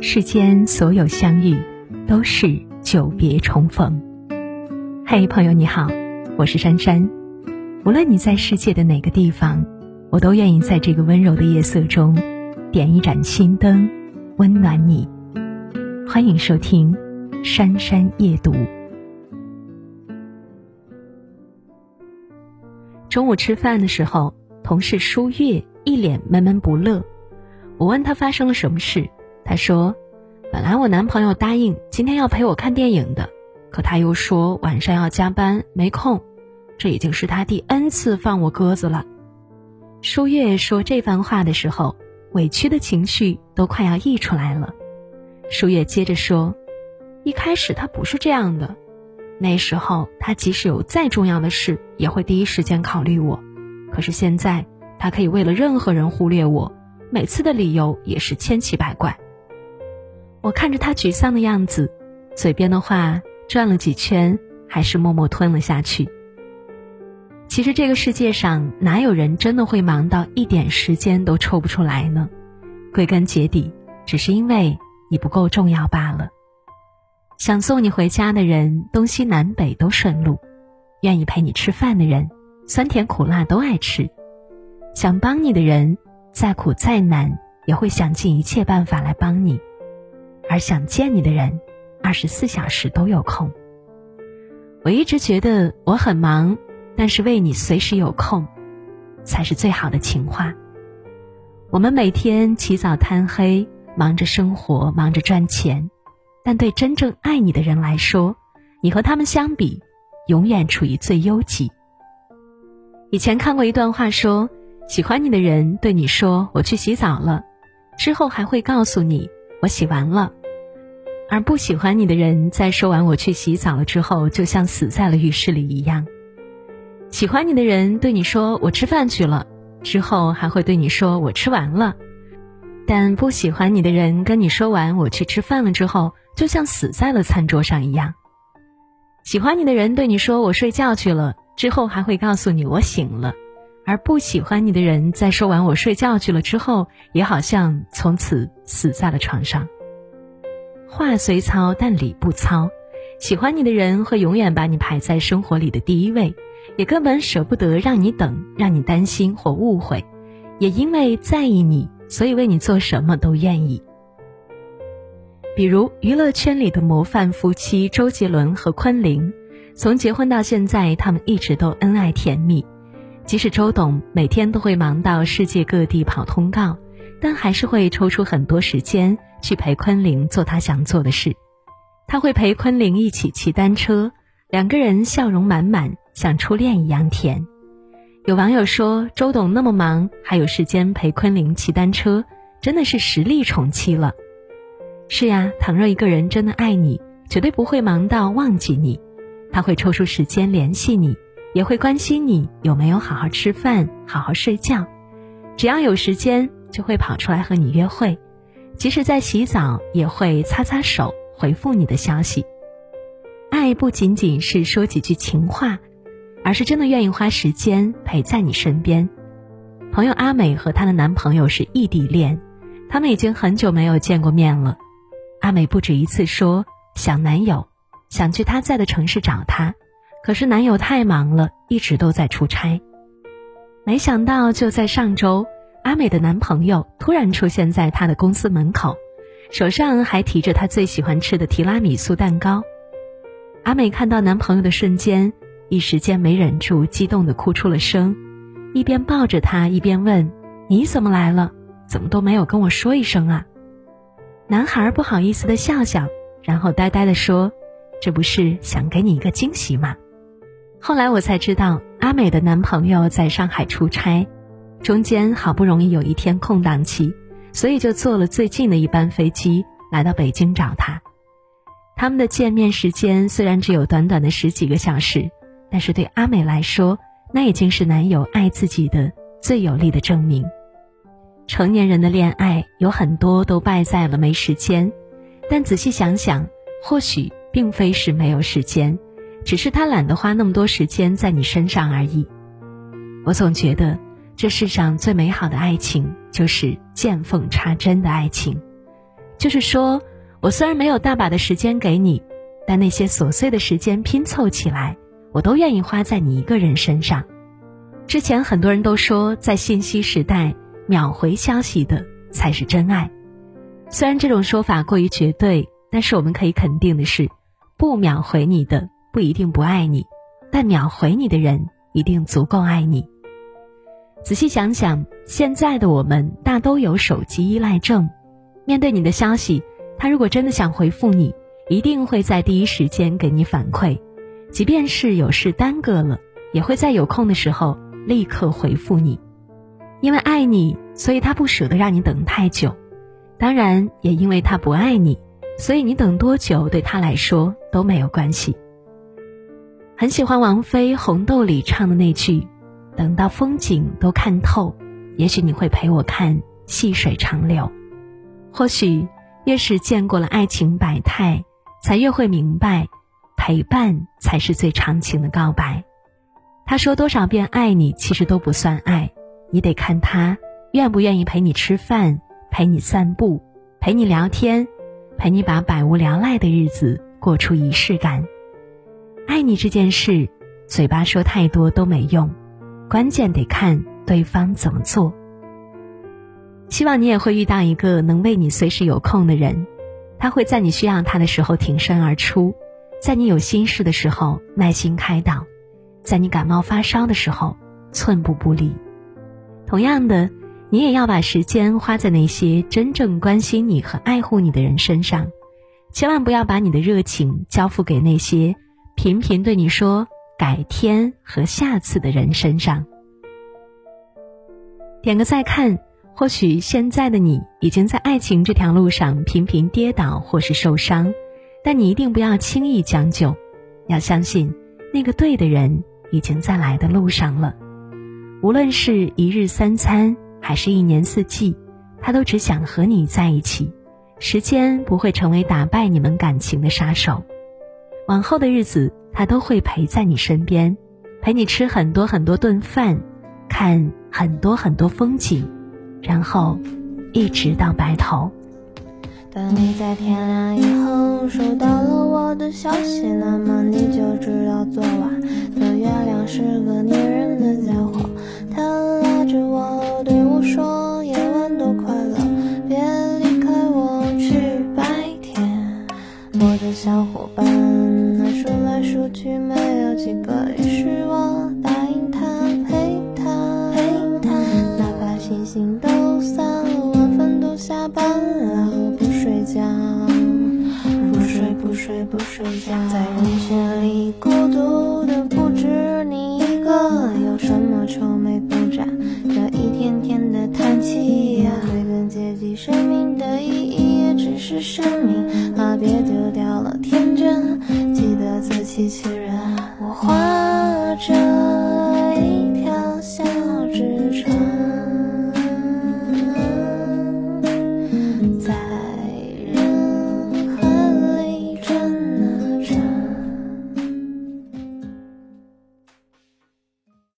世间所有相遇，都是久别重逢。嘿，朋友你好，我是珊珊。无论你在世界的哪个地方，我都愿意在这个温柔的夜色中，点一盏心灯，温暖你。欢迎收听《珊珊夜读》。中午吃饭的时候，同事舒月一脸闷闷不乐。我问他发生了什么事。他说：“本来我男朋友答应今天要陪我看电影的，可他又说晚上要加班没空，这已经是他第 N 次放我鸽子了。”舒月说这番话的时候，委屈的情绪都快要溢出来了。舒月接着说：“一开始他不是这样的，那时候他即使有再重要的事，也会第一时间考虑我。可是现在，他可以为了任何人忽略我，每次的理由也是千奇百怪。”我看着他沮丧的样子，嘴边的话转了几圈，还是默默吞了下去。其实这个世界上哪有人真的会忙到一点时间都抽不出来呢？归根结底，只是因为你不够重要罢了。想送你回家的人，东西南北都顺路；愿意陪你吃饭的人，酸甜苦辣都爱吃；想帮你的人，再苦再难也会想尽一切办法来帮你。而想见你的人，二十四小时都有空。我一直觉得我很忙，但是为你随时有空，才是最好的情话。我们每天起早贪黑，忙着生活，忙着赚钱，但对真正爱你的人来说，你和他们相比，永远处于最优级。以前看过一段话，说喜欢你的人对你说“我去洗澡了”，之后还会告诉你“我洗完了”。而不喜欢你的人，在说完“我去洗澡了”之后，就像死在了浴室里一样。喜欢你的人对你说“我吃饭去了”，之后还会对你说“我吃完了”。但不喜欢你的人跟你说完“我去吃饭了”之后，就像死在了餐桌上一样。喜欢你的人对你说“我睡觉去了”，之后还会告诉你“我醒了”。而不喜欢你的人在说完“我睡觉去了”之后，也好像从此死在了床上。话虽糙，但理不糙。喜欢你的人会永远把你排在生活里的第一位，也根本舍不得让你等，让你担心或误会。也因为在意你，所以为你做什么都愿意。比如娱乐圈里的模范夫妻周杰伦和昆凌，从结婚到现在，他们一直都恩爱甜蜜。即使周董每天都会忙到世界各地跑通告，但还是会抽出很多时间。去陪昆凌做他想做的事，他会陪昆凌一起骑单车，两个人笑容满满，像初恋一样甜。有网友说，周董那么忙，还有时间陪昆凌骑单车，真的是实力宠妻了。是呀，倘若一个人真的爱你，绝对不会忙到忘记你，他会抽出时间联系你，也会关心你有没有好好吃饭、好好睡觉，只要有时间，就会跑出来和你约会。即使在洗澡，也会擦擦手回复你的消息。爱不仅仅是说几句情话，而是真的愿意花时间陪在你身边。朋友阿美和她的男朋友是异地恋，他们已经很久没有见过面了。阿美不止一次说想男友，想去他在的城市找他，可是男友太忙了，一直都在出差。没想到就在上周。阿美的男朋友突然出现在她的公司门口，手上还提着她最喜欢吃的提拉米苏蛋糕。阿美看到男朋友的瞬间，一时间没忍住，激动的哭出了声，一边抱着他，一边问：“你怎么来了？怎么都没有跟我说一声啊？”男孩不好意思的笑笑，然后呆呆的说：“这不是想给你一个惊喜吗？”后来我才知道，阿美的男朋友在上海出差。中间好不容易有一天空档期，所以就坐了最近的一班飞机来到北京找他。他们的见面时间虽然只有短短的十几个小时，但是对阿美来说，那已经是男友爱自己的最有力的证明。成年人的恋爱有很多都败在了没时间，但仔细想想，或许并非是没有时间，只是他懒得花那么多时间在你身上而已。我总觉得。这世上最美好的爱情，就是见缝插针的爱情。就是说我虽然没有大把的时间给你，但那些琐碎的时间拼凑起来，我都愿意花在你一个人身上。之前很多人都说，在信息时代，秒回消息的才是真爱。虽然这种说法过于绝对，但是我们可以肯定的是，不秒回你的不一定不爱你，但秒回你的人一定足够爱你。仔细想想，现在的我们大都有手机依赖症。面对你的消息，他如果真的想回复你，一定会在第一时间给你反馈，即便是有事耽搁了，也会在有空的时候立刻回复你。因为爱你，所以他不舍得让你等太久；当然，也因为他不爱你，所以你等多久对他来说都没有关系。很喜欢王菲《红豆》里唱的那句。等到风景都看透，也许你会陪我看细水长流。或许越是见过了爱情百态，才越会明白，陪伴才是最长情的告白。他说多少遍爱你，其实都不算爱，你得看他愿不愿意陪你吃饭，陪你散步，陪你聊天，陪你把百无聊赖的日子过出仪式感。爱你这件事，嘴巴说太多都没用。关键得看对方怎么做。希望你也会遇到一个能为你随时有空的人，他会在你需要他的时候挺身而出，在你有心事的时候耐心开导，在你感冒发烧的时候寸步不离。同样的，你也要把时间花在那些真正关心你和爱护你的人身上，千万不要把你的热情交付给那些频频对你说。改天和下次的人身上，点个再看。或许现在的你已经在爱情这条路上频频跌倒或是受伤，但你一定不要轻易将就，要相信那个对的人已经在来的路上了。无论是一日三餐还是一年四季，他都只想和你在一起。时间不会成为打败你们感情的杀手。往后的日子。他都会陪在你身边，陪你吃很多很多顿饭，看很多很多风景，然后一直到白头。当你在天亮以后收到了我的消息，那么你就知道昨晚的月亮是个去没有几个，于是我答应他，陪他，陪他。哪怕星星都散了，晚饭都下班了，不睡觉，不睡不睡不睡觉。在人群里孤独的